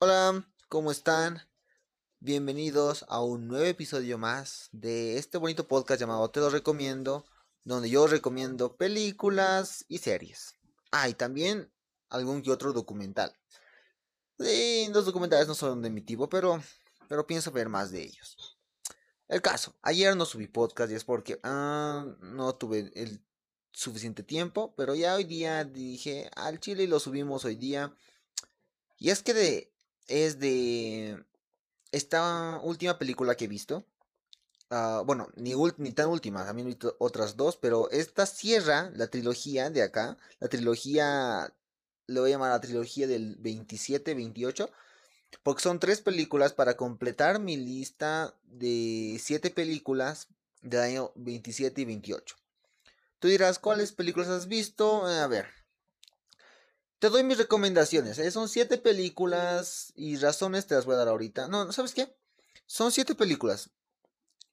Hola, ¿cómo están? Bienvenidos a un nuevo episodio más de este bonito podcast llamado Te lo recomiendo, donde yo recomiendo películas y series. Ah, y también algún que otro documental. Sí, los documentales no son de mi tipo, pero, pero pienso ver más de ellos. El caso, ayer no subí podcast y es porque ah, no tuve el suficiente tiempo, pero ya hoy día dije al chile y lo subimos hoy día. Y es que de es de esta última película que he visto. Uh, bueno, ni, ni, tan última, también he visto otras dos, pero esta cierra la trilogía de acá, la trilogía, le voy a llamar la trilogía del 27-28, porque son tres películas para completar mi lista de siete películas del año 27 y 28. Tú dirás, ¿cuáles películas has visto? A ver, te doy mis recomendaciones. ¿eh? Son siete películas y razones te las voy a dar ahorita. No, ¿sabes qué? Son siete películas.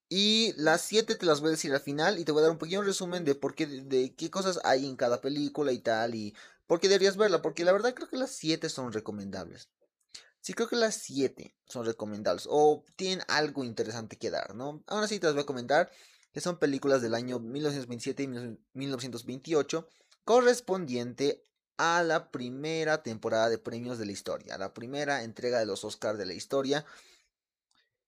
Y las siete te las voy a decir al final y te voy a dar un pequeño resumen de por qué, de qué cosas hay en cada película y tal y por qué deberías verla. Porque la verdad creo que las siete son recomendables. Sí, creo que las siete son recomendables o tienen algo interesante que dar, ¿no? Ahora sí te las voy a comentar que son películas del año 1927 y 1928 correspondiente a la primera temporada de premios de la historia, la primera entrega de los Oscars de la historia.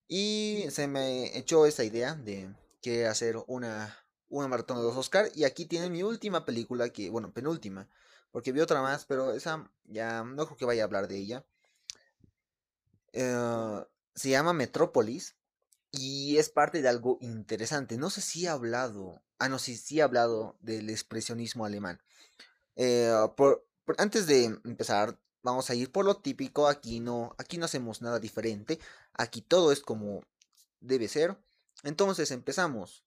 Y se me echó esa idea de que hacer una, una maratón de los Oscars. Y aquí tiene mi última película, que, bueno, penúltima, porque vi otra más, pero esa ya no creo que vaya a hablar de ella. Eh, se llama Metrópolis y es parte de algo interesante. No sé si he hablado, ah, no, sí, sí he hablado del expresionismo alemán. Eh, antes de empezar, vamos a ir por lo típico. Aquí no, aquí no hacemos nada diferente. Aquí todo es como debe ser. Entonces empezamos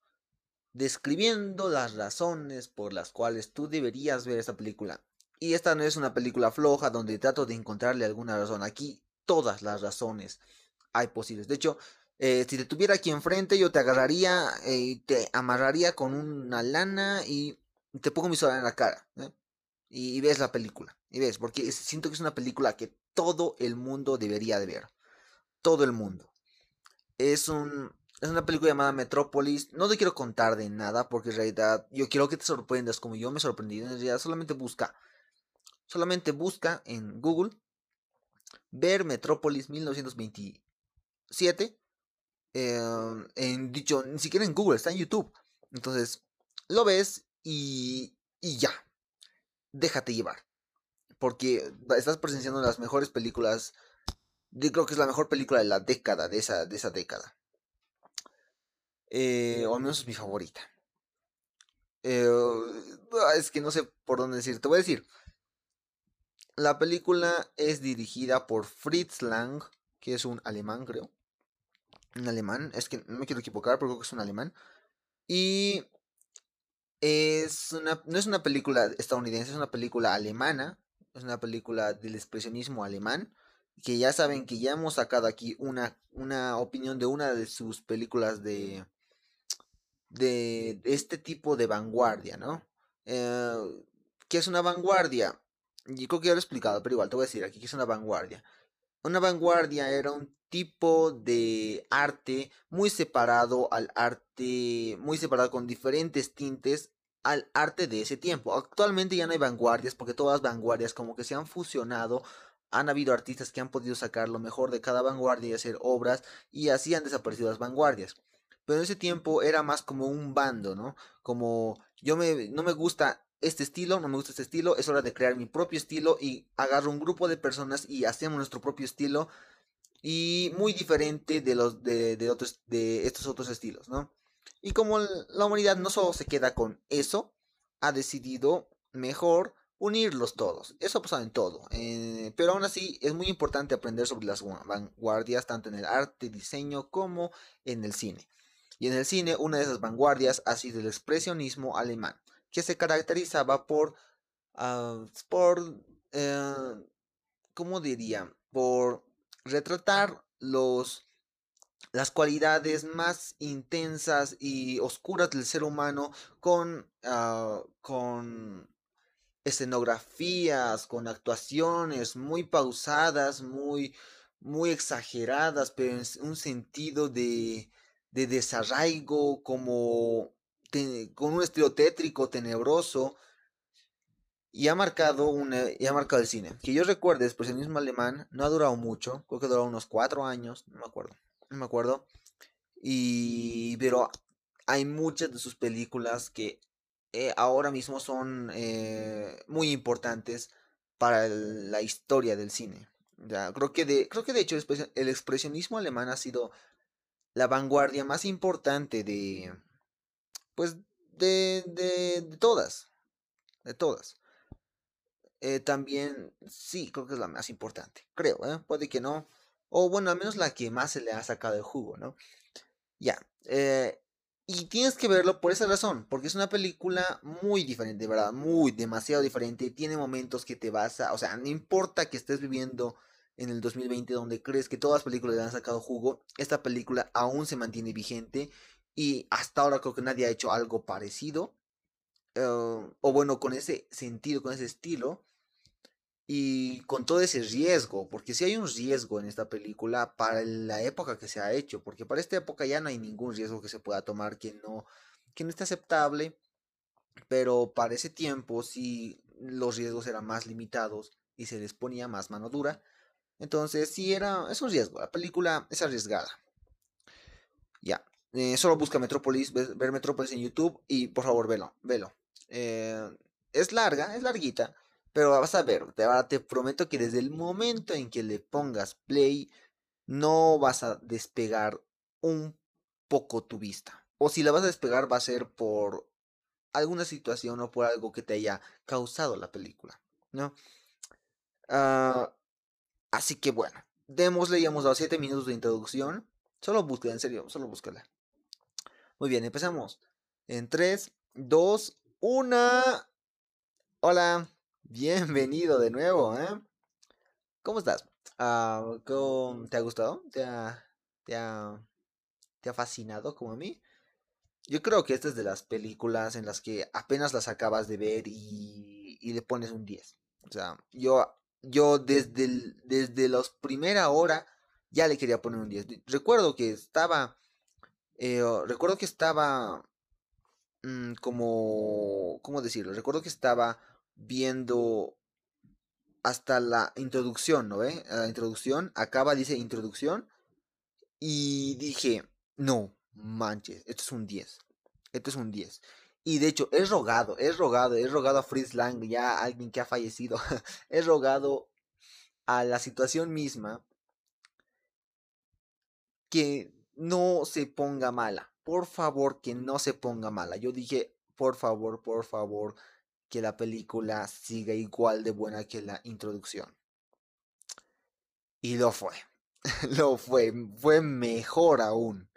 describiendo las razones por las cuales tú deberías ver esta película. Y esta no es una película floja donde trato de encontrarle alguna razón. Aquí todas las razones hay posibles. De hecho, eh, si te tuviera aquí enfrente, yo te agarraría eh, y te amarraría con una lana y te pongo mi sola en la cara. Y, ves la película. Y ves, porque siento que es una película que todo el mundo debería de ver. Todo el mundo. Es un, es una película llamada Metrópolis. No te quiero contar de nada porque en realidad yo quiero que te sorprendas como yo me sorprendí. En realidad solamente busca. Solamente busca en Google ver Metrópolis 1927. Eh, en dicho, ni siquiera en Google, está en YouTube. Entonces, lo ves y, y ya déjate llevar. Porque estás presenciando las mejores películas. Yo creo que es la mejor película de la década, de esa, de esa década. Eh, o al menos es mi favorita. Eh, es que no sé por dónde decir. Te voy a decir. La película es dirigida por Fritz Lang, que es un alemán, creo. Un alemán. Es que no me quiero equivocar, pero creo que es un alemán. Y es una, no es una película estadounidense, es una película alemana. Es una película del expresionismo alemán. Que ya saben que ya hemos sacado aquí una, una opinión de una de sus películas de, de, este tipo de vanguardia, ¿no? Eh, ¿Qué es una vanguardia? Yo creo que ya lo he explicado, pero igual te voy a decir aquí que es una vanguardia. Una vanguardia era un tipo de arte muy separado al arte, muy separado con diferentes tintes al arte de ese tiempo. Actualmente ya no hay vanguardias porque todas las vanguardias como que se han fusionado. Han habido artistas que han podido sacar lo mejor de cada vanguardia y hacer obras y así han desaparecido las vanguardias. Pero en ese tiempo era más como un bando, ¿no? Como yo me, no me gusta este estilo, no me gusta este estilo, es hora de crear mi propio estilo y agarro un grupo de personas y hacemos nuestro propio estilo y muy diferente de los de, otros de estos otros estilos, ¿no? Y como la humanidad no solo se queda con eso, ha decidido mejor unirlos todos. Eso ha pasado en todo. Eh, pero aún así es muy importante aprender sobre las vanguardias, tanto en el arte, diseño, como en el cine. Y en el cine, una de esas vanguardias ha sido el expresionismo alemán, que se caracterizaba por, uh, por, eh, ¿cómo diría? Por retratar los, las cualidades más intensas y oscuras del ser humano con, ah, con escenografías, con actuaciones muy pausadas, muy, muy exageradas, pero en un sentido de, de desarraigo, como con un estilo tétrico, tenebroso, y ha marcado una, y ha marcado el cine. Que yo recuerde, el expresionismo alemán no ha durado mucho, creo que duró unos cuatro años, no me acuerdo, no me acuerdo. Y pero hay muchas de sus películas que eh, ahora mismo son eh, muy importantes para la historia del cine. Creo que creo que de hecho el expresionismo alemán ha sido la vanguardia más importante de, pues, de, de, todas, de todas. Eh, también, sí, creo que es la más importante, creo, ¿eh? puede que no, o bueno, al menos la que más se le ha sacado el jugo, ¿no? Ya, eh, y tienes que verlo por esa razón, porque es una película muy diferente, ¿verdad? Muy, demasiado diferente. Tiene momentos que te vas a, o sea, no importa que estés viviendo en el 2020 donde crees que todas las películas le han sacado jugo, esta película aún se mantiene vigente y hasta ahora creo que nadie ha hecho algo parecido. Eh, o bueno, con ese sentido, con ese estilo. Y con todo ese riesgo, porque si hay un riesgo en esta película para la época que se ha hecho, porque para esta época ya no hay ningún riesgo que se pueda tomar que no, que no esté aceptable, pero para ese tiempo sí los riesgos eran más limitados y se les ponía más mano dura. Entonces sí era, es un riesgo, la película es arriesgada. Ya, eh, solo busca Metrópolis, ver, Metrópolis en YouTube y por favor velo, velo. Eh, es larga, es larguita, pero vas a ver, te, te prometo que desde el momento en que le pongas play, no vas a despegar un poco tu vista. O si la vas a despegar va a ser por alguna situación o por algo que te haya causado la película, ¿no? Ah, así que bueno, démosle, ya hemos dado 7 minutos de introducción. Solo búsquela, en serio, solo búscala. Muy bien, empezamos. En 3, 2, 1. Hola. Bienvenido de nuevo, ¿eh? ¿Cómo estás? Ah, ¿Te ha gustado? ¿Te ha, te, ha, ¿Te ha fascinado como a mí? Yo creo que esta es de las películas en las que apenas las acabas de ver y, y le pones un 10. O sea, yo, yo desde, desde la primera hora ya le quería poner un 10. Recuerdo que estaba... Eh, recuerdo que estaba... Mm, como... ¿Cómo decirlo? Recuerdo que estaba viendo hasta la introducción, ¿no ve? La introducción, acaba, dice introducción. Y dije, no, manches, esto es un 10. Esto es un 10. Y de hecho, he rogado, he rogado, he rogado a Fritz Lang, ya alguien que ha fallecido, he rogado a la situación misma que no se ponga mala. Por favor, que no se ponga mala. Yo dije, por favor, por favor, que la película siga igual de buena que la introducción. Y lo fue. lo fue. Fue mejor aún.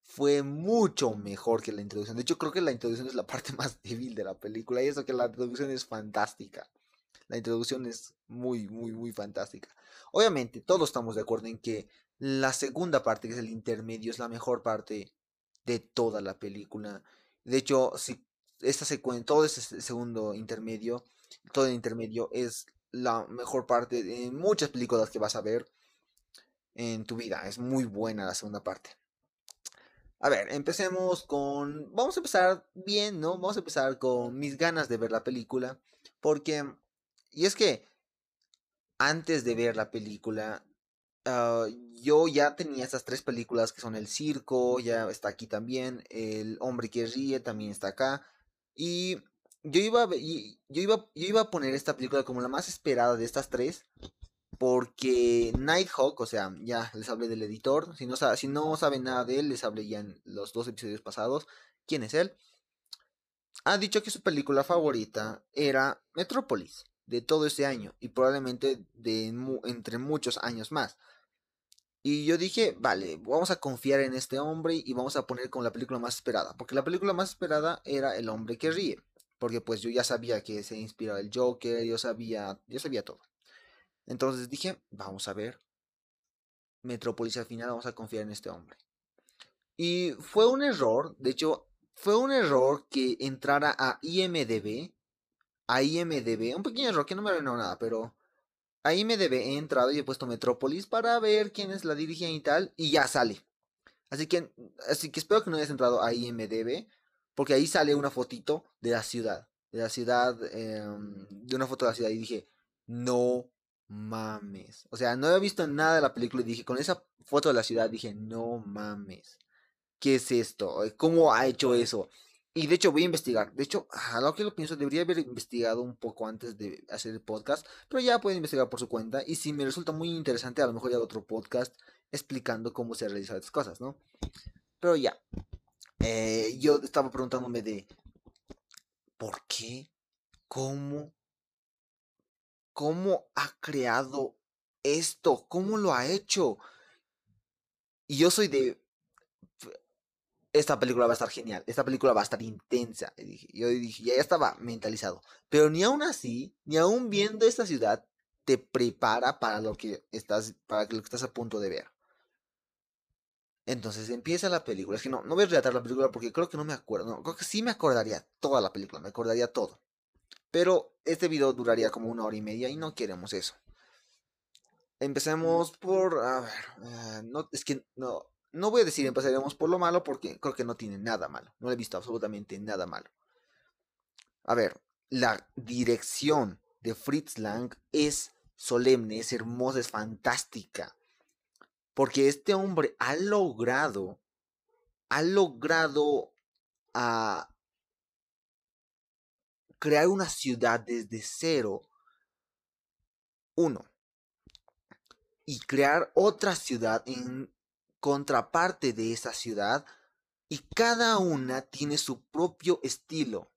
Fue mucho mejor que la introducción. De hecho, creo que la introducción es la parte más débil de la película. Y eso que la introducción es fantástica. La introducción es muy, muy, muy fantástica. Obviamente, todos estamos de acuerdo en que la segunda parte, que es el intermedio, es la mejor parte de toda la película. De hecho, si esta secuencia, todo ese segundo intermedio, todo el intermedio es la mejor parte de muchas películas que vas a ver en tu vida. Es muy buena la segunda parte. A ver, empecemos con... Vamos a empezar bien, ¿no? Vamos a empezar con mis ganas de ver la película. Porque... Y es que... Antes de ver la película... Ah, yo ya tenía estas tres películas que son El Circo, ya está aquí también. El Hombre que Ríe también está acá. Y yo iba, yo, iba, yo iba a poner esta película como la más esperada de estas tres. Porque Nighthawk, o sea, ya les hablé del editor. Si no, si no saben nada de él, les hablé ya en los dos episodios pasados. ¿Quién es él? Ha dicho que su película favorita era Metrópolis de todo ese año y probablemente de entre muchos años más. Y yo dije, vale, vamos a confiar en este hombre y vamos a poner como la película más esperada. Porque la película más esperada era El hombre que ríe. Porque pues yo ya sabía que se inspiraba el Joker, yo sabía, yo sabía todo. Entonces dije, vamos a ver. Metrópolis al final vamos a confiar en este hombre. Y fue un error, de hecho, fue un error que entrara a IMDB. A IMDB, un pequeño error que no me arruinó nada, pero ahí me debe he entrado y he puesto Metrópolis para ver quiénes la dirigían y tal, y ya sale. Así que, así que espero que no hayas entrado a IMDB, porque ahí sale una fotito de la ciudad, de la ciudad, em, de una foto de la ciudad, y dije, no mames. O sea, no había visto nada de la película y dije, con esa foto de la ciudad, dije, no mames. ¿Qué es esto? ¿Cómo ha hecho eso? Y de hecho voy a investigar. De hecho, a lo que lo pienso, debería haber investigado un poco antes de hacer el podcast. Pero ya pueden investigar por su cuenta. Y si me resulta muy interesante, a lo mejor ya otro podcast explicando cómo se realizan estas cosas, ¿no? Pero ya. Eh, yo estaba preguntándome de ¿por qué? ¿Cómo? ¿Cómo ha creado esto? ¿Cómo lo ha hecho? Y yo soy de esta película va a estar genial, esta película va a estar intensa. yo dije, ya estaba mentalizado. Pero ni aún así, ni aún viendo esta ciudad, te prepara para lo que estás, para lo que estás a punto de ver. Entonces empieza la película. Es que no, no voy a relatar la película porque creo que no me acuerdo. Creo que sí me acordaría toda la película, me acordaría todo. Pero este video duraría como una hora y media y no queremos eso. Empecemos por. A ver. Eh, no, es que no. No voy a decir empezaremos por lo malo porque creo que no tiene nada malo. No he visto absolutamente nada malo. A ver, la dirección de Fritz Lang es solemne, es hermosa, es fantástica. Porque este hombre ha logrado, ha logrado ah, crear una ciudad desde cero. Uno. Y crear otra ciudad en contraparte de esa ciudad. Y cada una tiene su propio estilo.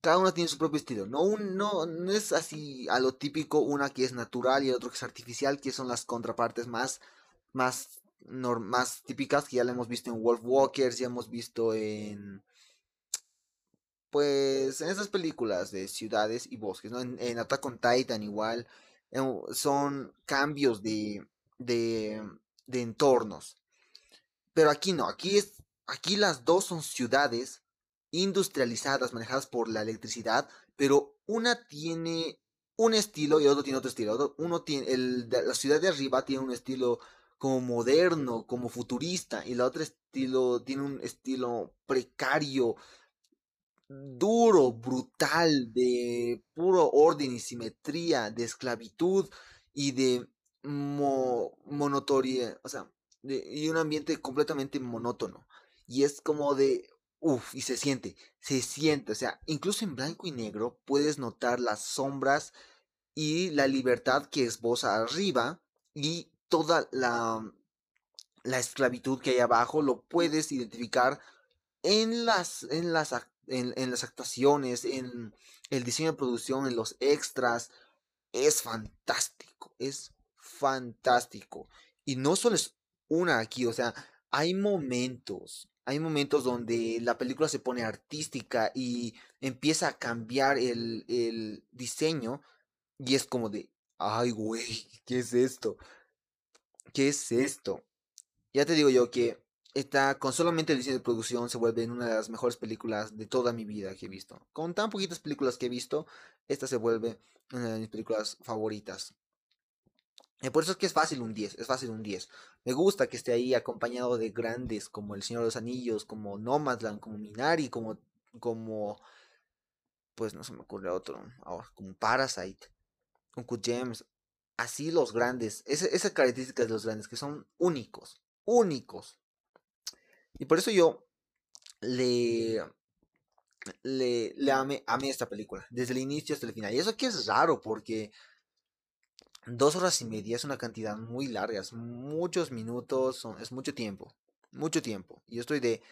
Cada una tiene su propio estilo. No, no, no es así a lo típico una que es natural y otra que es artificial, que son las contrapartes más más, más típicas que ya la hemos visto en Wolf Walkers, ya hemos visto en pues en esas películas de ciudades y bosques, ¿no? En, Attack on Titan igual son cambios de, de, de entornos. Pero aquí no, aquí es aquí las dos son ciudades industrializadas, manejadas por la electricidad, pero una tiene un estilo y otro tiene otro estilo. La ciudad de arriba tiene un estilo como moderno, como futurista, y la otra estilo tiene un estilo precario, duro, brutal, de puro orden y simetría, de esclavitud y de mo monotoria, o sea, y un ambiente completamente monótono. Y es como de, uff, y se siente, se siente, o sea, incluso en blanco y negro puedes notar las sombras y la libertad que esboza arriba y toda la, la esclavitud que hay abajo, lo puedes identificar en las, en las, en, las actuaciones, en el diseño de producción, en los extras. Es fantástico, es fantástico. Y no solo es una aquí, o sea, hay momentos, hay momentos donde la película se pone artística y empieza a cambiar el, el diseño y es como de, ay, güey, ¿qué es esto? ¿Qué es esto? Ya te digo yo que esta, con solamente el diseño de producción se vuelve una de las mejores películas de toda mi vida que he visto. Con tan poquitas películas que he visto, esta se vuelve una de mis películas favoritas. Y por eso es que es fácil un 10, es fácil un 10. Me gusta que esté ahí acompañado de grandes como El Señor de los Anillos, como Nomadland, como Minari, como, como, pues no se me ocurre otro, ahora, como Parasite, con Q James así los grandes, esa, esa característica de los grandes, que son únicos, únicos. Y por eso yo le, le, le amé, esta película, desde el inicio hasta el final. Y eso que es raro, porque dos horas y media es una cantidad muy larga, es muchos minutos, es mucho tiempo, mucho tiempo. Y yo estoy de,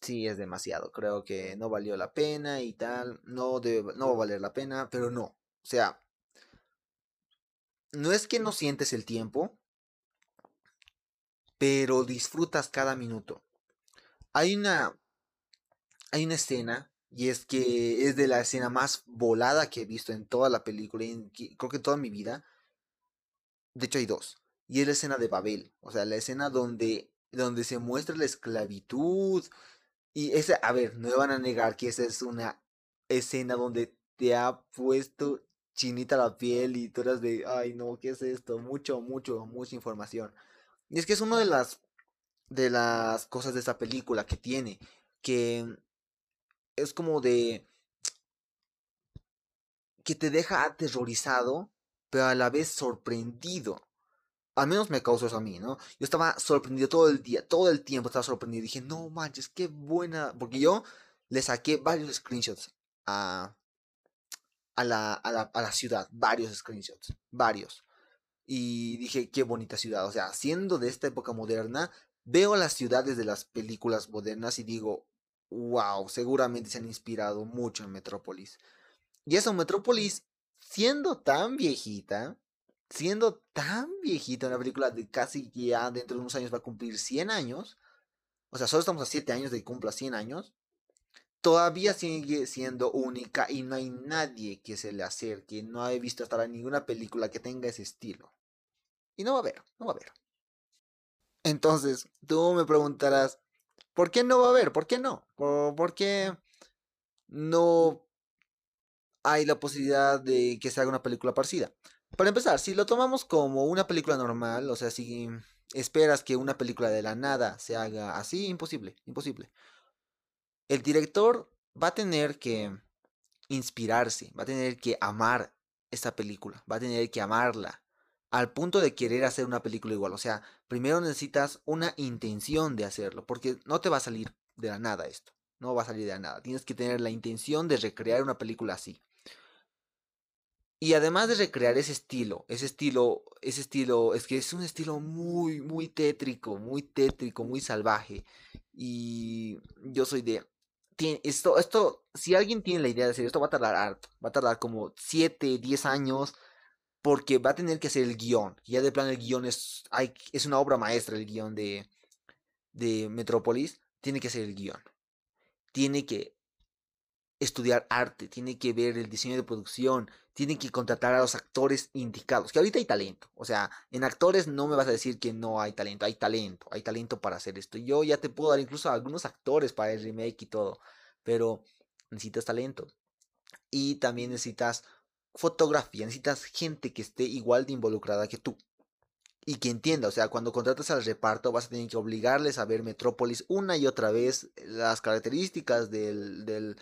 sí, es demasiado, creo que no valió la pena y tal, no, no va a valer la pena, pero no. O sea, no es que no sientes el tiempo, pero disfrutas cada minuto. Hay una, hay una escena, y es que es de la escena más volada que he visto en toda la película, en, creo que en toda mi vida. De hecho hay dos. Y es la escena de Babel, o sea, la escena donde, donde se muestra la esclavitud. Y esa, a ver, no me van a negar que esa es una escena donde te ha puesto chinita la piel y tú eras de, ay no, ¿qué es esto? Mucho, mucho, mucha información. Y es que es una de las, de las cosas de esta película que tiene, que es como de, que te deja aterrorizado, pero a la vez sorprendido. Al menos me causó eso a mí, ¿no? Yo estaba sorprendido todo el día, todo el tiempo estaba sorprendido. Dije, no manches, qué buena. Porque yo le saqué varios screenshots a, a, la, a, la, a la ciudad, varios screenshots, varios. Y dije, qué bonita ciudad. O sea, siendo de esta época moderna, veo las ciudades de las películas modernas y digo, wow, seguramente se han inspirado mucho en Metrópolis. Y esa Metrópolis, siendo tan viejita, siendo tan viejita, una película de casi ya dentro de unos años va a cumplir 100 años, o sea, solo estamos a 7 años de que cumpla 100 años, todavía sigue siendo única y no hay nadie que se le acerque, no he visto hasta ahora ninguna película que tenga ese estilo. Y no va a haber, no va a haber. Entonces, tú me preguntarás, ¿por qué no va a haber? ¿Por qué no? ¿Por, por qué no hay la posibilidad de que se haga una película parecida. Para empezar, si lo tomamos como una película normal, o sea, si esperas que una película de la nada se haga así, imposible, imposible. El director va a tener que inspirarse, va a tener que amar esta película, va a tener que amarla al punto de querer hacer una película igual. O sea, primero necesitas una intención de hacerlo, porque no te va a salir de la nada esto, no va a salir de la nada. Tienes que tener la intención de recrear una película así. Y además de recrear ese estilo, ese estilo, ese estilo, es que es un estilo muy, muy tétrico, muy tétrico, muy salvaje. Y yo soy de... Esto, esto, si alguien tiene la idea de hacer esto, va a tardar harto. Va a tardar como 7, 10 años. Porque va a tener que hacer el guion. Ya de plano el guion es, es una obra maestra, el guion de, de Metrópolis. Tiene que hacer el guion. Tiene que estudiar arte, tiene que ver el diseño de producción, tiene que contratar a los actores indicados, que ahorita hay talento, o sea, en actores no me vas a decir que no hay talento, hay talento, hay talento para hacer esto. Yo ya te puedo dar incluso algunos actores para el remake y todo, pero necesitas talento. Y también necesitas fotografía, necesitas gente que esté igual de involucrada que tú. Y que entienda, o sea, cuando contratas al reparto vas a tener que obligarles a ver Metrópolis una y otra vez, las características del, del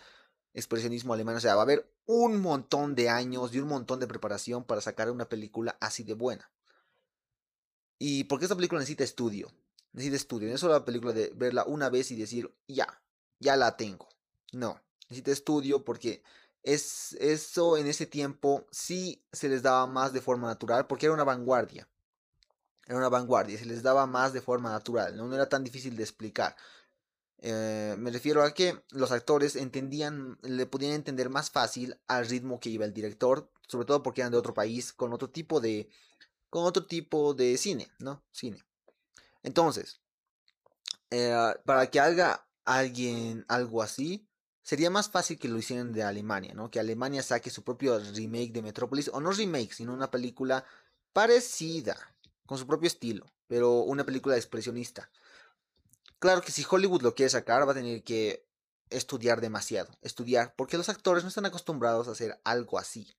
expresionismo alemán. O sea, va a haber un montón de años y un montón de preparación para sacar una película así de buena. Y porque esta película necesita estudio. Necesita estudio. No es solo la película de verla una vez y decir, ya, ya la tengo. No, necesita estudio porque es, eso en ese tiempo sí se les daba más de forma natural porque era una vanguardia. Era una vanguardia, se les daba más de forma natural, no era tan difícil de explicar. Eh, me refiero a que los actores entendían, le podían entender más fácil al ritmo que iba el director, sobre todo porque eran de otro país, con otro tipo de, con otro tipo de cine, ¿no? Cine. Entonces, eh, para que haga alguien algo así, sería más fácil que lo hicieran de Alemania, ¿no? Que Alemania saque su propio remake de Metrópolis, o no remake, sino una película parecida, con su propio estilo, pero una película expresionista. Claro que si Hollywood lo quiere sacar, va a tener que estudiar demasiado. Estudiar, porque los actores no están acostumbrados a hacer algo así.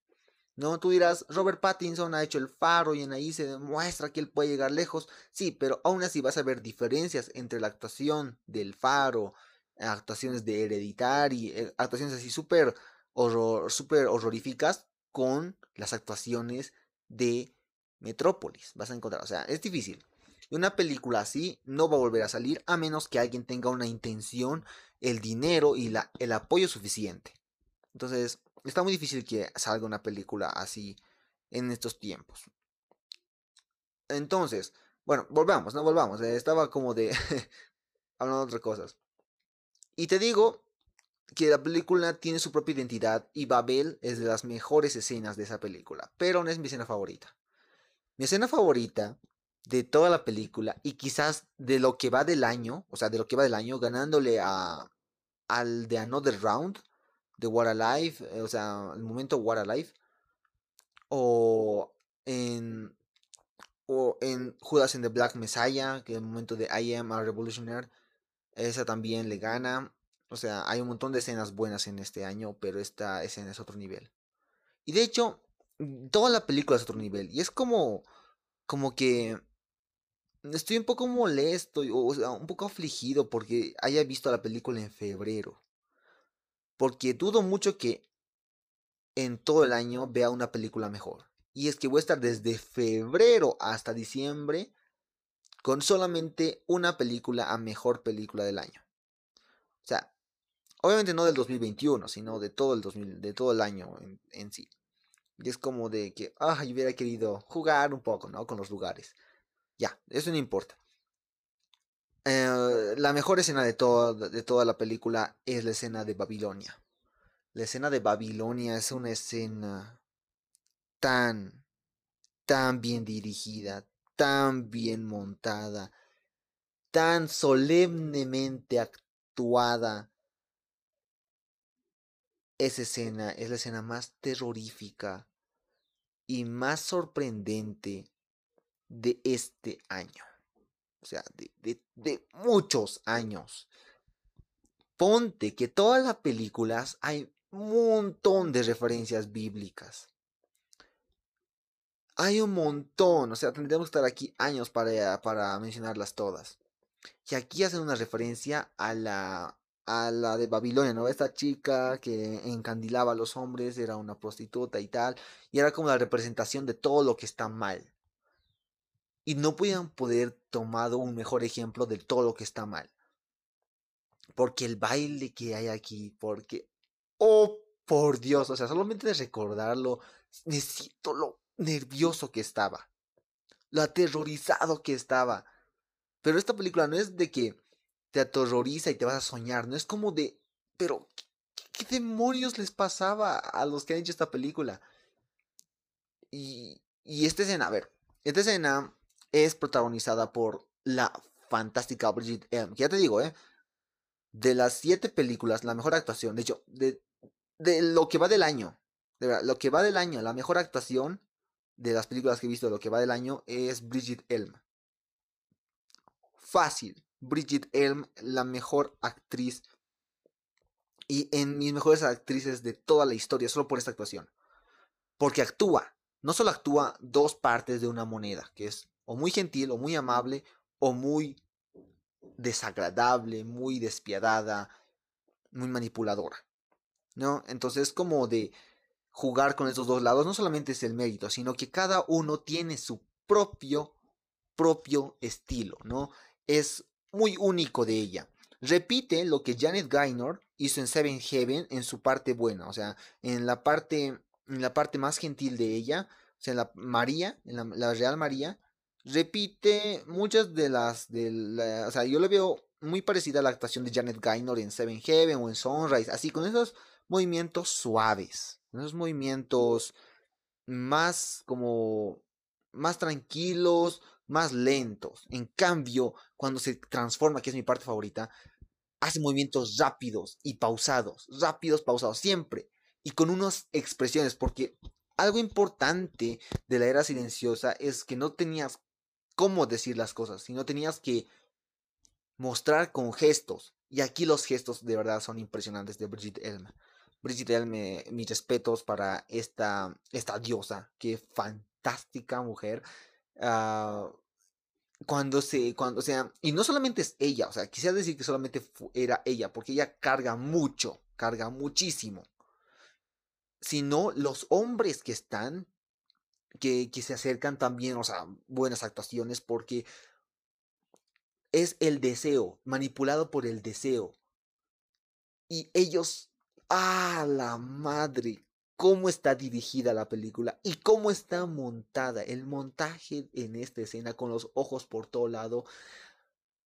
No, tú dirás, Robert Pattinson ha hecho el faro y en ahí se demuestra que él puede llegar lejos. Sí, pero aún así vas a ver diferencias entre la actuación del faro, actuaciones de Hereditary, eh, actuaciones así súper horror, super horroríficas con las actuaciones de Metrópolis. Vas a encontrar, o sea, es difícil. Y una película así no va a volver a salir a menos que alguien tenga una intención, el dinero y la, el apoyo suficiente. Entonces, está muy difícil que salga una película así en estos tiempos. Entonces, bueno, volvamos, no volvamos. Eh, estaba como de hablando de otras cosas. Y te digo que la película tiene su propia identidad y Babel es de las mejores escenas de esa película, pero no es mi escena favorita. Mi escena favorita de toda la película y quizás de lo que va del año, o sea, de lo que va del año, ganándole a al de Another Round de What Alive, eh, o sea, el momento What Alive, o en o en Judas and the Black Messiah, que es el momento de I Am a Revolutionary, esa también le gana. O sea, hay un montón de escenas buenas en este año, pero esta escena es otro nivel. Y de hecho, toda la película es otro nivel. Y es como, como que estoy un poco molesto, o sea, un poco afligido porque haya visto la película en febrero. Porque dudo mucho que en todo el año vea una película mejor. Y es que voy a estar desde febrero hasta diciembre con solamente una película a mejor película del año. O sea, obviamente no del 2021, sino de todo el 2000, de todo el año en, sí. Y es como de que, ah, yo hubiera querido jugar un poco, ¿no? Con los lugares. Ya, eso no importa. Eh, la mejor escena de, de toda la película es la escena de Babilonia. La escena de Babilonia es una escena tan, tan bien dirigida, tan bien montada, tan solemnemente actuada. Esa escena es la escena más terrorífica y más sorprendente de este año. O sea, de, de, muchos años. Ponte que todas las películas hay un montón de referencias bíblicas. Hay un montón, o sea, tendríamos que estar aquí años para, para mencionarlas todas. Y aquí hacen una referencia a la, a la de Babilonia, ¿no? Esta chica que encandilaba a los hombres, era una prostituta y tal, y era como la representación de todo lo que está mal. Y no podían poder tomado un mejor ejemplo de todo lo que está mal. Porque el baile que hay aquí, porque... Oh, por Dios, o sea, solamente de recordarlo, necesito lo nervioso que estaba, lo aterrorizado que estaba. Pero esta película no es de que te aterroriza y te vas a soñar, no es como de, pero, ¿qué, demonios les pasaba a los que han hecho esta película? Y, y esta escena, a ver, esta escena es protagonizada por la fantástica Bridget M. Ya te digo, ¿eh? De las siete películas, la mejor actuación, de hecho, de, de lo que va del año, de verdad, lo que va del año, la mejor actuación de las películas que he visto de lo que va del año es Bridget Elm. Fácil. Bridget Elm, la mejor actriz y en mis mejores actrices de toda la historia, solo por esta actuación. Porque actúa, no solo actúa dos partes de una moneda, que es o muy gentil, o muy amable, o muy desagradable, muy despiadada, muy manipuladora. ¿No? Entonces, como de jugar con esos dos lados, no solamente es el mérito, sino que cada uno tiene su propio, propio estilo, ¿no? Es muy único de ella. Repite lo que Janet Gaynor hizo en Seven Heaven en su parte buena, o sea, en la parte, en la parte más gentil de ella, o sea, en la María, en la, Real María, repite muchas de las, de o sea, yo le veo muy parecida a la actuación de Janet Gaynor en Seven Heaven o en Sunrise, así con esos movimientos suaves, esos movimientos más como más tranquilos, más lentos. En cambio, cuando se transforma, que es mi parte favorita, hace movimientos rápidos y pausados, rápidos, pausados, siempre. Y con unas expresiones, porque algo importante de la era silenciosa es que no tenías cómo decir las cosas, sino tenías que mostrar con gestos. Y aquí los gestos de verdad son impresionantes de Brigitte Elma. Brigitte Elme, mis respetos para esta, esta diosa, qué fantástica mujer. Ah, cuando se, cuando, sea, y no solamente es ella, o sea, quisiera decir que solamente era ella, porque ella carga mucho, carga muchísimo, sino los hombres que están, que, que se acercan también, o sea, buenas actuaciones, porque es el deseo, manipulado por el deseo. Y ellos ¡Ah, la madre! ¿Cómo está dirigida la película? Y cómo está montada. El montaje en esta escena con los ojos por todo lado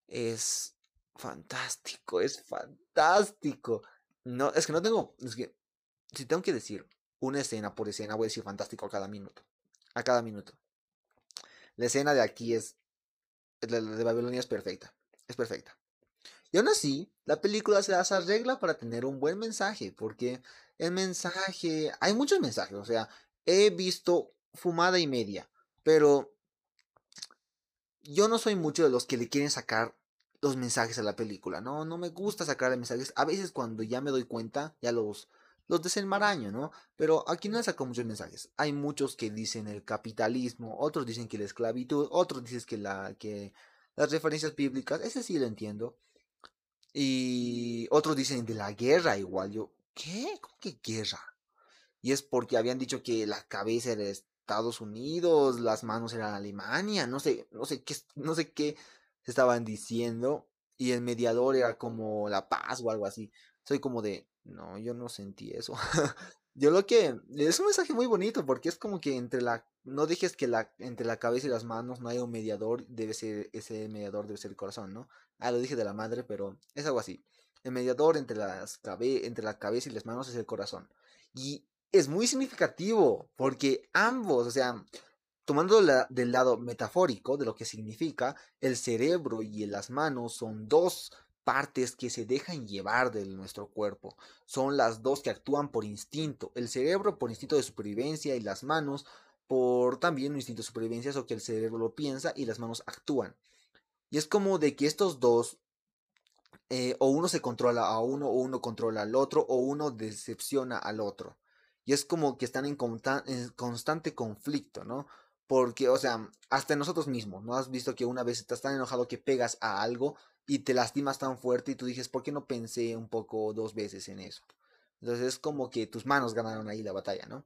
es fantástico, es fantástico. No, es que no tengo, es que si tengo que decir una escena por escena, voy a decir fantástico a cada minuto. A cada minuto. La escena de aquí es, la de Babilonia es perfecta. Es perfecta. Y aún así, la película se las arregla para tener un buen mensaje, porque el mensaje, hay muchos mensajes, o sea, he visto fumada y media, pero yo no soy mucho de los que le quieren sacar los mensajes a la película, no, no me gusta sacar mensajes, a veces cuando ya me doy cuenta, ya los, los desenmaraño, ¿no? Pero aquí no saco muchos mensajes. Hay muchos que dicen el capitalismo, otros dicen que la esclavitud, otros dicen que, la, que las referencias bíblicas, ese sí lo entiendo. Y otros dicen de la guerra igual. Yo, ¿qué? ¿Cómo que guerra? Y es porque habían dicho que la cabeza era Estados Unidos, las manos eran Alemania, no sé, no sé qué, no sé qué estaban diciendo. Y el mediador era como la paz o algo así. Soy como de, no, yo no sentí eso. yo lo que es un mensaje muy bonito porque es como que entre la no dejes que la entre la cabeza y las manos no haya un mediador, debe ser ese mediador debe ser el corazón, ¿no? Ah, lo dije de la madre, pero es algo así. El mediador entre las entre la cabeza y las manos es el corazón. Y es muy significativo porque ambos, o sea, tomando la, del lado metafórico de lo que significa, el cerebro y las manos son dos partes que se dejan llevar de nuestro cuerpo. Son las dos que actúan por instinto. El cerebro por instinto de supervivencia y las manos por también un instinto de supervivencia, o que el cerebro lo piensa y las manos actúan. Y es como de que estos dos, eh, o uno se controla a uno, o uno controla al otro, o uno decepciona al otro. Y es como que están en, en constante conflicto, ¿no? Porque, o sea, hasta nosotros mismos, ¿no? Has visto que una vez estás tan enojado que pegas a algo y te lastimas tan fuerte y tú dices, ¿por qué no pensé un poco dos veces en eso? Entonces es como que tus manos ganaron ahí la batalla, ¿no?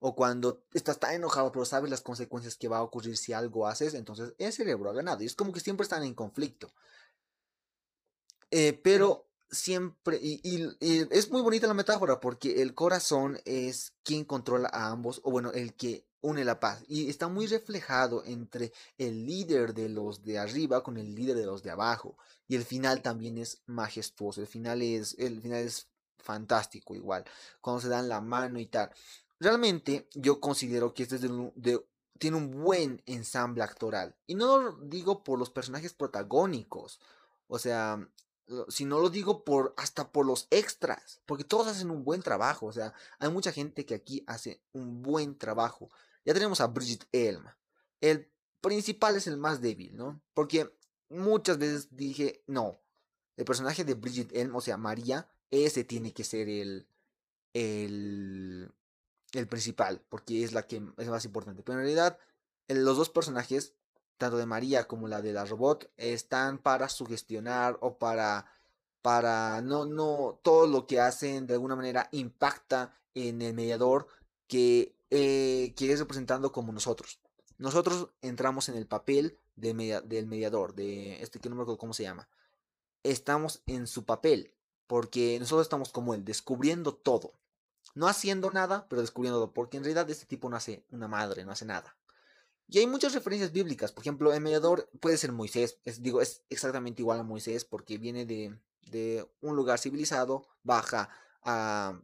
O cuando estás tan enojado pero sabes las consecuencias que va a ocurrir si algo haces, entonces el cerebro ha ganado. Y es como que siempre están en conflicto. Eh, pero siempre, y, y, es muy bonita la metáfora porque el corazón es quien controla a ambos, o bueno, el que une la paz. Y está muy reflejado entre el líder de los de arriba con el líder de los de abajo. Y el final también es majestuoso. El final es, el final es fantástico igual. Cuando se dan la mano y tal. Realmente yo considero que este es de, tiene un buen ensamble actoral. Y no lo digo por los personajes protagónicos. O sea, si no lo digo por hasta por los extras, porque todos hacen un buen trabajo, o sea, hay mucha gente que aquí hace un buen trabajo. Ya tenemos a Bridget Elm. El principal es el más débil, ¿no? Porque muchas veces dije, no, el personaje de Bridget Elm, o sea, María, ese tiene que ser el, el, el principal, porque es la que es más importante. Pero en realidad, los dos personajes, tanto de María como la de la robot, están para sugestionar o para para no no todo lo que hacen de alguna manera impacta en el mediador que eh, que es representando como nosotros. Nosotros entramos en el papel de del mediador, de este que no me acuerdo cómo se llama. Estamos en su papel, porque nosotros estamos como él, descubriendo todo. No haciendo nada, pero descubriendo todo, porque en realidad este tipo no hace una madre, no hace nada. Y hay muchas referencias bíblicas, por ejemplo, el mediador puede ser Moisés, digo, es exactamente igual a Moisés porque viene de, de un lugar civilizado, baja a,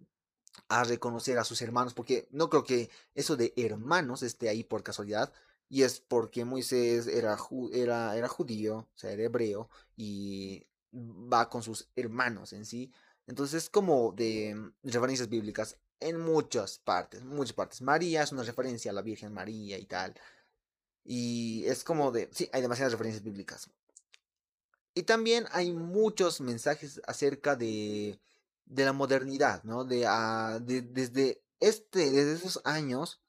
a reconocer a sus hermanos, porque no creo que eso de hermanos esté ahí por casualidad, y es porque Moisés era, era, era judío, o sea, era hebreo, y va con sus hermanos en sí. Entonces es como de referencias bíblicas en muchas partes, muchas partes. María es una referencia a la Virgen María y tal. Y es como de, sí, hay demasiadas referencias bíblicas. Y también hay muchos mensajes acerca de de la modernidad, ¿no? De, ah, desde, este, desde esos años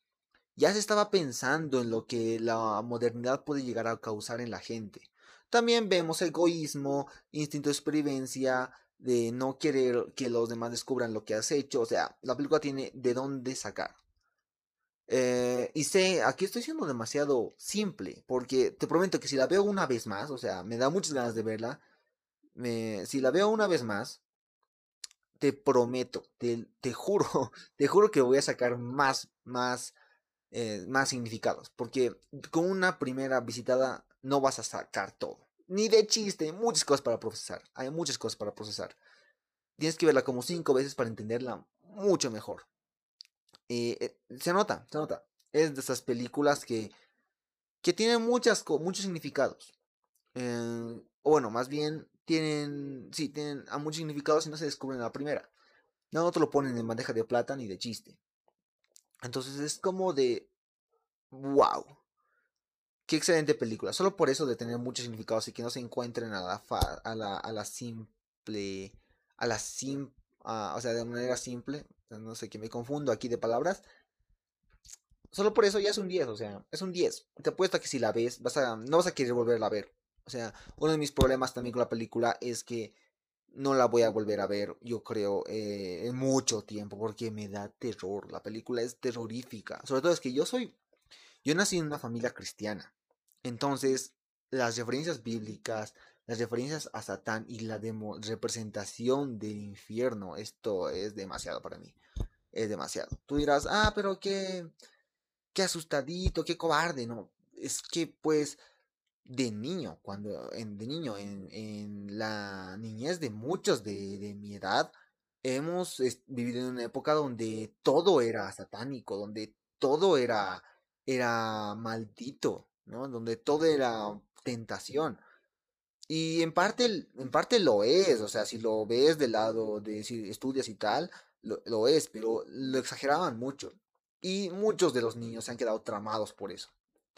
ya se estaba pensando en lo que la modernidad puede llegar a causar en la gente. También vemos egoísmo, instinto de supervivencia, de no querer que los demás descubran lo que has hecho. O sea, la película tiene de dónde sacar. Eh, y sé, aquí estoy siendo demasiado simple, porque te prometo que si la veo una vez más, o sea, me da muchas ganas de verla. Si la veo una vez más, te prometo, te, te, juro, te juro que voy a sacar más, más, eh, más significados. Porque con una primera visitada no vas a sacar todo. Ni de chiste, hay muchas cosas para procesar. Hay muchas cosas para procesar. Tienes que verla como cinco veces para entenderla mucho mejor. Eh, se nota, se nota. Es de esas películas que, que tienen muchas, muchos significados. Eh, o bueno, más bien tienen, sí, tienen a muchos significados y no se descubren la primera. No, te lo ponen en bandeja de plata ni de chiste. Entonces es como de, wow, qué excelente película. Solo por eso de tener muchos significados y que no se encuentren a la, a la, a la simple, a la sim, o sea, de manera simple, no sé, que me confundo aquí de palabras. Solo por eso ya es un 10, o sea, es un 10. Te apuesto que si la ves, vas a, no vas a querer volverla a ver. O sea, uno de mis problemas también con la película es que no la voy a volver a ver, yo creo, eh, en mucho tiempo, porque me da terror. La película es terrorífica. Sobre todo es que yo soy, yo nací en una familia cristiana. Entonces, las referencias bíblicas, las referencias a Satán y la representación del infierno, esto es demasiado para mí. Es demasiado. Tú dirás, ah, pero qué, qué asustadito, qué cobarde. No, es que pues de niño, cuando en, de niño, en, la niñez de muchos de, mi edad, hemos vivido en una época donde todo era satánico, donde todo era, era maldito, ¿no? Donde todo era tentación. Y en parte, en parte lo es, o sea, si lo ves del lado de estudias y tal, lo, lo es, pero lo exageraban mucho. Y muchos de los niños se han quedado tramados por eso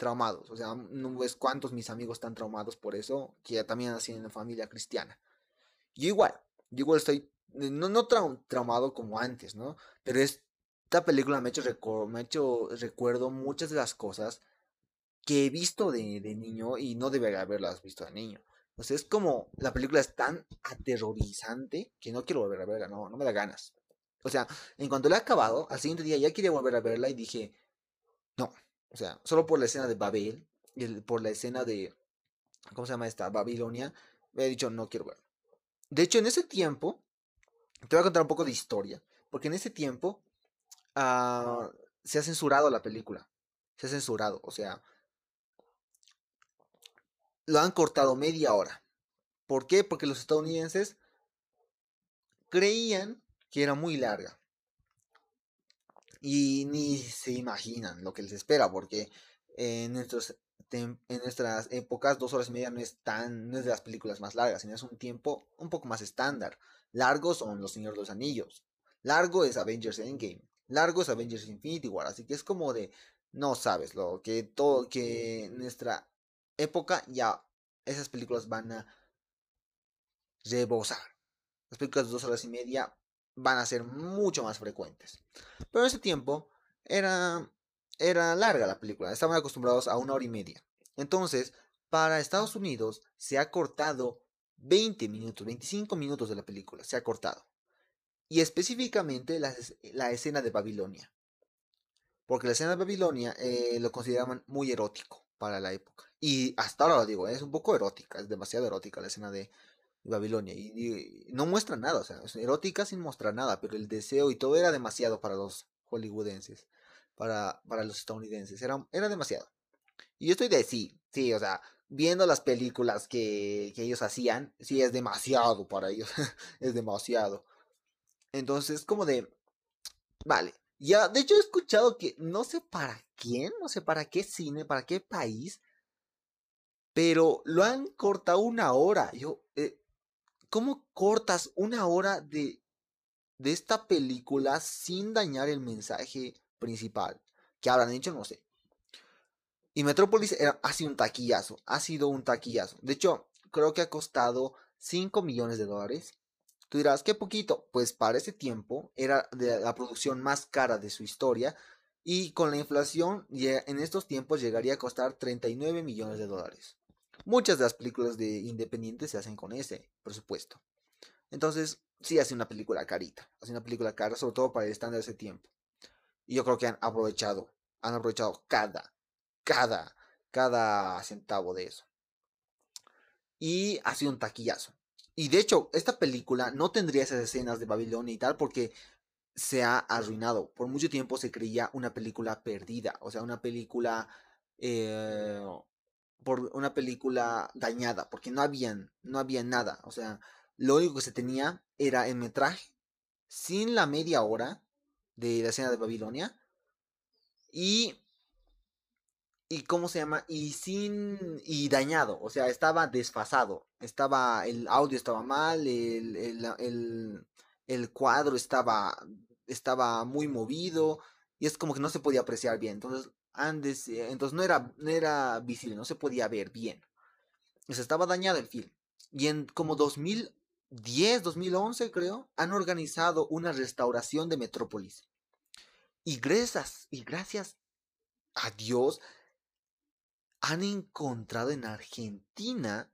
traumados. O sea, no ves cuántos mis amigos están traumados por eso, que también nacieron en una familia cristiana. Yo igual, yo igual estoy, no, no traumado como antes, ¿no? Pero esta película me ha hecho, me ha hecho recuerdo muchas de las cosas que he visto de, de niño y no debería haberlas visto de niño. O sea, es como la película es tan aterrorizante que no quiero volver a verla, no, no me da ganas. O sea, en cuanto la he acabado, al siguiente día ya quería volver a verla y dije, no, o sea, solo por la escena de Babel, y por la escena de, ¿cómo se llama esta? Babilonia, me he dicho, no quiero ver. De hecho, en ese tiempo, te voy a contar un poco de historia, porque en ese tiempo uh, se ha censurado la película. Se ha censurado, o sea, lo han cortado media hora. ¿Por qué? Porque los estadounidenses creían que era muy larga y ni se imaginan lo que les espera, porque en, nuestros, en nuestras épocas dos horas y media no es, tan, no es de las películas más largas, sino es un tiempo un poco más estándar. Largos son Los Señores de los Anillos, largo es Avengers Endgame, largo es Avengers Infinity War, así que es como de, no sabes, lo que todo, que nuestra época ya esas películas van a rebosar. Las películas de dos horas y media van a ser mucho más frecuentes. Pero ese tiempo era, era larga la película, estaban acostumbrados a una hora y media. Entonces, para Estados Unidos se ha cortado 20 minutos, 25 minutos de la película, se ha cortado. Y específicamente la, la escena de Babilonia. Porque la escena de Babilonia eh, lo consideraban muy erótico para la época. Y hasta ahora lo digo, es un poco erótica, es demasiado erótica la escena de, Babilonia. Y, no muestra nada, o sea, es erótica sin mostrar nada, pero el deseo y todo era demasiado para los hollywoodenses, para, para los estadounidenses, era, era demasiado. Y yo estoy de sí, sí, o sea, viendo las películas que, que ellos hacían, sí es demasiado para ellos, es demasiado. Entonces, como de, vale, ya, de hecho he escuchado que no sé para quién, no sé para qué cine, para qué país, pero lo han cortado una hora. Yo, eh, ¿Cómo cortas una hora de, de esta película sin dañar el mensaje principal? Que habrán dicho, no sé. Y Metrópolis ha sido un taquillazo, ha sido un taquillazo. De hecho, creo que ha costado 5 millones de dólares. Tú dirás, qué poquito. Pues para ese tiempo era la producción más cara de su historia. Y con la inflación, en estos tiempos llegaría a costar 39 millones de dólares. Muchas de las películas de independientes se hacen con ese presupuesto. Entonces, sí hace una película carita. Hace una película cara, sobre todo para el estándar de ese tiempo. Y yo creo que han aprovechado, han aprovechado cada, cada, cada centavo de eso. Y ha sido un taquillazo. Y de hecho, esta película no tendría esas escenas de Babilonia y tal porque se ha arruinado. Por mucho tiempo se creía una película perdida. O sea, una película eh, por una película dañada, porque no habían, no había nada, o sea, lo único que se tenía era el metraje, sin la media hora de la escena de Babilonia, y, y cómo se llama, y sin, y dañado, o sea, estaba desfasado, estaba, el audio estaba mal, el, el, el, cuadro estaba, estaba muy movido, y es como que no se podía apreciar bien, entonces Andes, eh, entonces no era, no era visible, no se podía ver bien. O estaba dañado el film. Y en como 2000, 2010, 2011 creo, han organizado una restauración de Metrópolis. Y gracias, y gracias a Dios, han encontrado en Argentina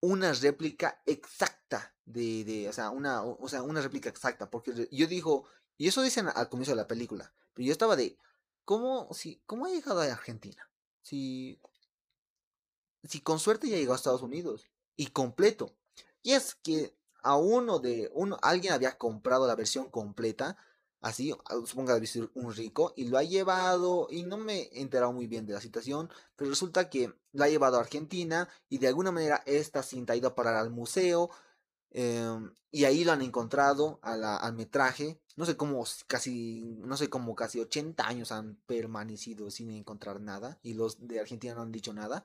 una réplica exacta de, de o, sea, una, o sea, una réplica exacta, porque yo digo, y eso dicen al comienzo de la película, pero yo estaba de, ¿cómo, si, cómo ha llegado a Argentina? Si, si con suerte ya llegó a Estados Unidos, y completo. Y es que a uno de, uno, alguien había comprado la versión completa, así, supongo que ser un rico, y lo ha llevado, y no me he enterado muy bien de la situación, pero resulta que la ha llevado a Argentina, y de alguna manera esta cinta ha ido a parar al museo, em, y ahí lo han encontrado al metraje, no sé cómo casi, no sé cómo casi 80 años han permanecido sin encontrar nada, y los de Argentina no han dicho nada,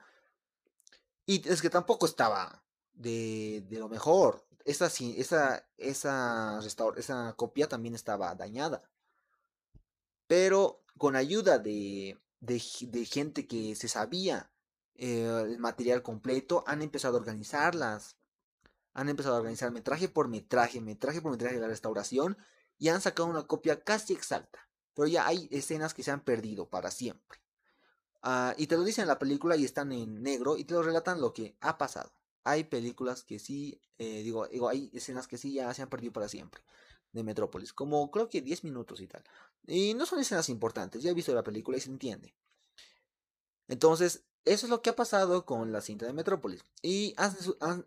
y es que tampoco estaba de, de lo mejor, esa, esa, esa, copia también estaba dañada. Pero con ayuda de, de, gente que se sabía eh, el material completo, han empezado a organizarlas. Han empezado a organizar metraje por metraje, metraje por metraje de la restauración y han sacado una copia casi exacta. Pero ya hay escenas que se han perdido para siempre. Ah, y te lo dicen en la película y están en negro y te lo relatan lo que ha pasado hay películas que sí, eh, digo, digo, hay escenas que sí ya se han perdido para siempre de Metrópolis, como creo que 10 minutos y tal. Y no son escenas importantes, ya he visto la película y se entiende. Entonces, eso es lo que ha pasado con la cinta de Metrópolis. Y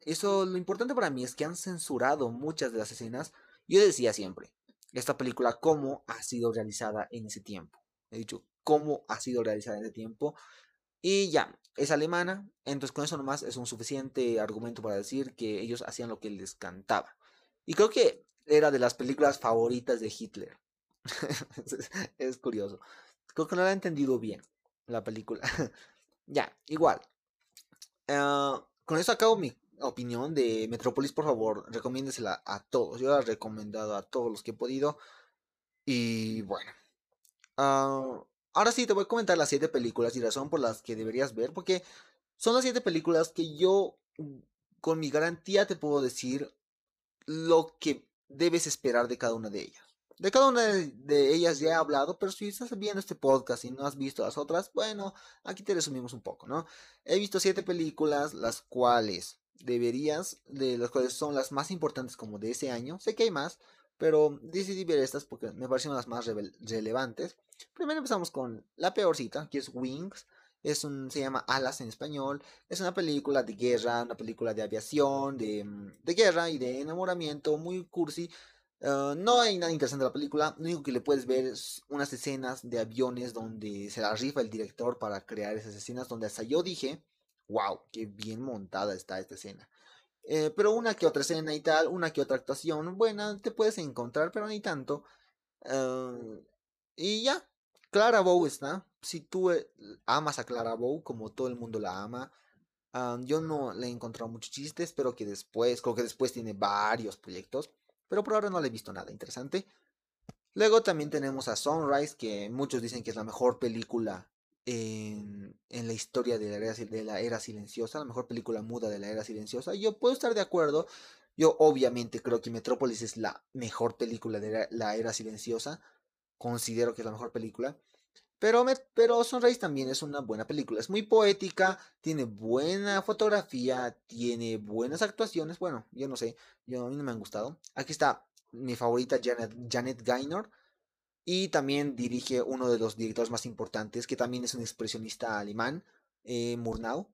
eso, lo importante para mí es que han censurado muchas de las escenas. Yo decía siempre, esta película, cómo ha sido realizada en ese tiempo. He dicho, cómo ha sido realizada en ese tiempo. Y ya, es alemana, entonces con eso nomás es un suficiente argumento para decir que ellos hacían lo que les cantaba. Y creo que era de las películas favoritas de Hitler. es, curioso. Creo que no la he entendido bien la película. ya, igual. Ah, con eso acabo mi opinión de Metrópolis. Por favor, recomiéndesela a todos. Yo la he recomendado a todos los que he podido. Y bueno. Uh, Ahora sí, te voy a comentar las siete películas y razón por las que deberías ver, porque son las siete películas que yo, mm, con mi garantía, te puedo decir lo que debes esperar de cada una de ellas. De cada una de ellas ya he hablado, pero si estás viendo este podcast y no has visto las otras, bueno, aquí te resumimos un poco, ¿no? He visto siete películas, las cuales deberías, de las cuales son las más importantes como de ese año. Sé que hay más, pero decidí ver estas porque me parecieron las más relevantes. Primero empezamos con la peorcita, que es Wings. Es un, se llama Alas en español. Es una película de guerra, una película de aviación, de, mm, de guerra y de enamoramiento, muy cursi. Ah, no hay nada interesante en la película. Lo único que le puedes ver es unas escenas de aviones donde se la rifa el director para crear esas escenas. Donde hasta yo dije, wow, qué bien montada está esta escena. Eh, pero una que otra escena y tal, una que otra actuación buena te puedes encontrar, pero ni tanto. Em, y ya, Clara Bow está. Si tú eh, amas a Clara Bow, como todo el mundo la ama, yo no le he encontrado mucho chiste. Espero que después, creo que después tiene varios proyectos, pero por ahora no le he visto nada interesante. Luego también tenemos a Sunrise, que muchos dicen que es la mejor película en, la historia de la, era, silenciosa, la mejor película muda de la era silenciosa. Yo puedo estar de acuerdo. Yo obviamente creo que Metrópolis es la mejor película de la, era silenciosa. Considero que es la mejor película. Pero, me, pero Sunrise también es una buena película. Es muy poética, tiene buena fotografía, tiene buenas actuaciones. Bueno, yo no sé, yo, a mí no me han gustado. Aquí está mi favorita Janet, Janet Gaynor y también dirige uno de los directores más importantes, que también es un expresionista alemán, eh, Murnau.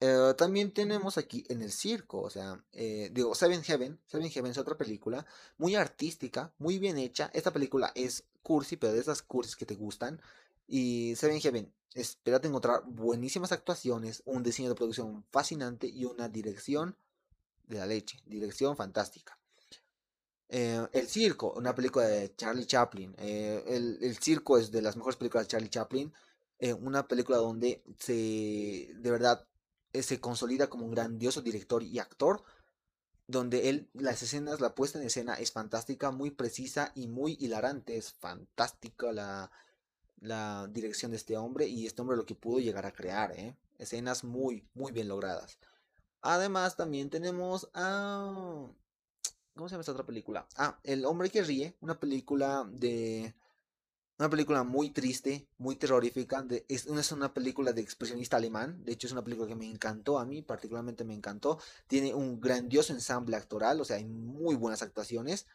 Eh, también tenemos aquí en el circo, o sea, eh, digo, Seven Heaven. Seven Heaven es otra película muy artística, muy bien hecha. Esta película es cursi, pero de esas cursis que te gustan. Y Seven Heaven, espérate encontrar buenísimas actuaciones, un diseño de producción fascinante y una dirección de la leche. Dirección fantástica. Eh, el Circo, una película de Charlie Chaplin. Eh, el, Circo es de las mejores películas de Charlie Chaplin. Eh, una película donde se, de verdad, se consolida como un grandioso director y actor. Donde él, las escenas, la puesta en escena es fantástica, muy precisa y muy hilarante. Es fantástica la, la dirección de este hombre y este hombre lo que pudo llegar a crear. Escenas muy, muy bien logradas. Además, también tenemos a. ¿Cómo se llama esta otra película? Ah, El hombre que ríe, una película de. Una película muy triste, muy terrorífica. es, es, una película de expresionista alemán. De hecho, es una película que me encantó a mí, particularmente me encantó. Tiene un grandioso ensamble actoral, o sea, hay muy buenas actuaciones.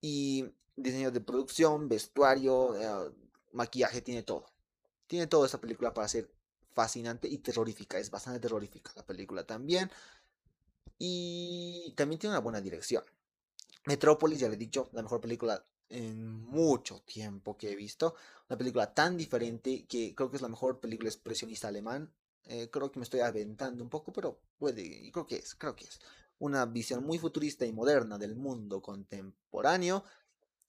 Y diseño de producción, vestuario, eh, maquillaje, tiene todo. Tiene toda esta película para ser fascinante y terrorífica. Es bastante terrorífica la película también. Y también tiene una buena dirección. Metrópolis, ya le he dicho, la mejor película en mucho tiempo que he visto. Una película tan diferente que creo que es la mejor película expresionista alemán. Eh, creo que me estoy aventando un poco, pero puede, creo que es, creo que es. Una visión muy futurista y moderna del mundo contemporáneo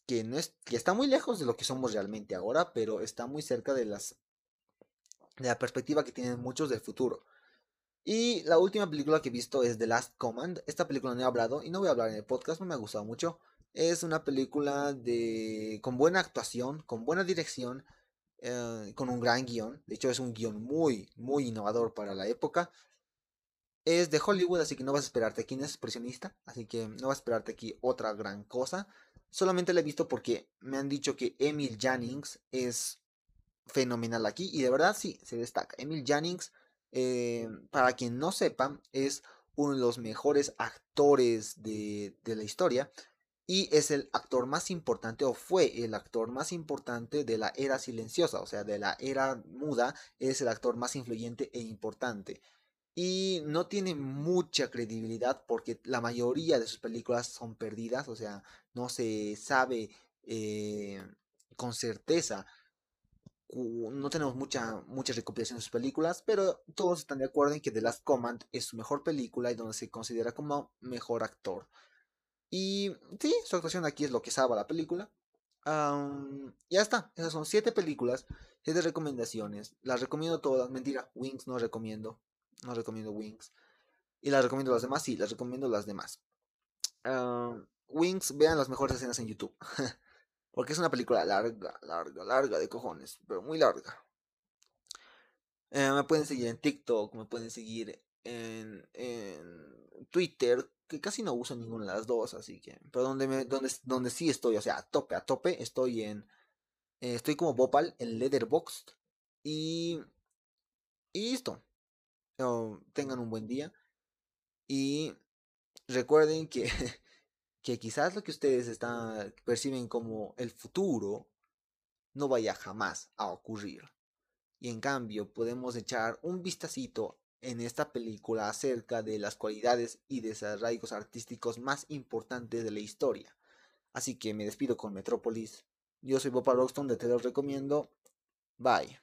que no es, que está muy lejos de lo que somos realmente ahora, pero está muy cerca de las de la perspectiva que tienen muchos del futuro. Y la última película que he visto es The Last Command. Esta película no he hablado y no voy a hablar en el podcast, no me ha gustado mucho. Es una película de con buena actuación, con buena dirección, eh, con un gran guion. De hecho es un guion muy, muy innovador para la época. Es de Hollywood, así que no vas a esperarte aquí un expresionista, así que no vas a esperarte aquí otra gran cosa. Solamente la he visto porque me han dicho que Emil Jannings es fenomenal aquí y de verdad sí, se destaca. Emil Jannings, eh, para quien no sepa, es uno de los mejores actores de, de la historia y es el actor más importante o fue el actor más importante de la era silenciosa, o sea, de la era muda, es el actor más influyente e importante. Y no tiene mucha credibilidad porque la mayoría de sus películas son perdidas, o sea, no se sabe eh, con certeza no tenemos mucha, mucha recopilación de sus películas, pero todos están de acuerdo en que The Last Command es su mejor película y donde se considera como mejor actor. Y sí, su actuación aquí es lo que salva la película. ya está, esas son siete películas, siete recomendaciones. Las recomiendo todas, mentira, Wings no recomiendo, no recomiendo Wings. Y las recomiendo las demás, sí, las recomiendo las demás. Wings, vean las mejores escenas en YouTube. Porque es una película larga, larga, larga de cojones, pero muy larga. Eh, me pueden seguir en TikTok, me pueden seguir en, en, Twitter, que casi no uso ninguna de las dos, así que. Pero donde, me, donde, donde sí estoy, o sea, a tope, a tope, estoy en. Eh, estoy como Bopal en Leatherboxd. Y. Y listo. tengan un buen día. Y recuerden que que quizás lo que ustedes están, perciben como el futuro no vaya jamás a ocurrir. Y en cambio podemos echar un vistacito en esta película acerca de las cualidades y desarrollos artísticos más importantes de la historia. Así que me despido con Metrópolis. Yo soy Bob Roxton de Te lo recomiendo. Bye.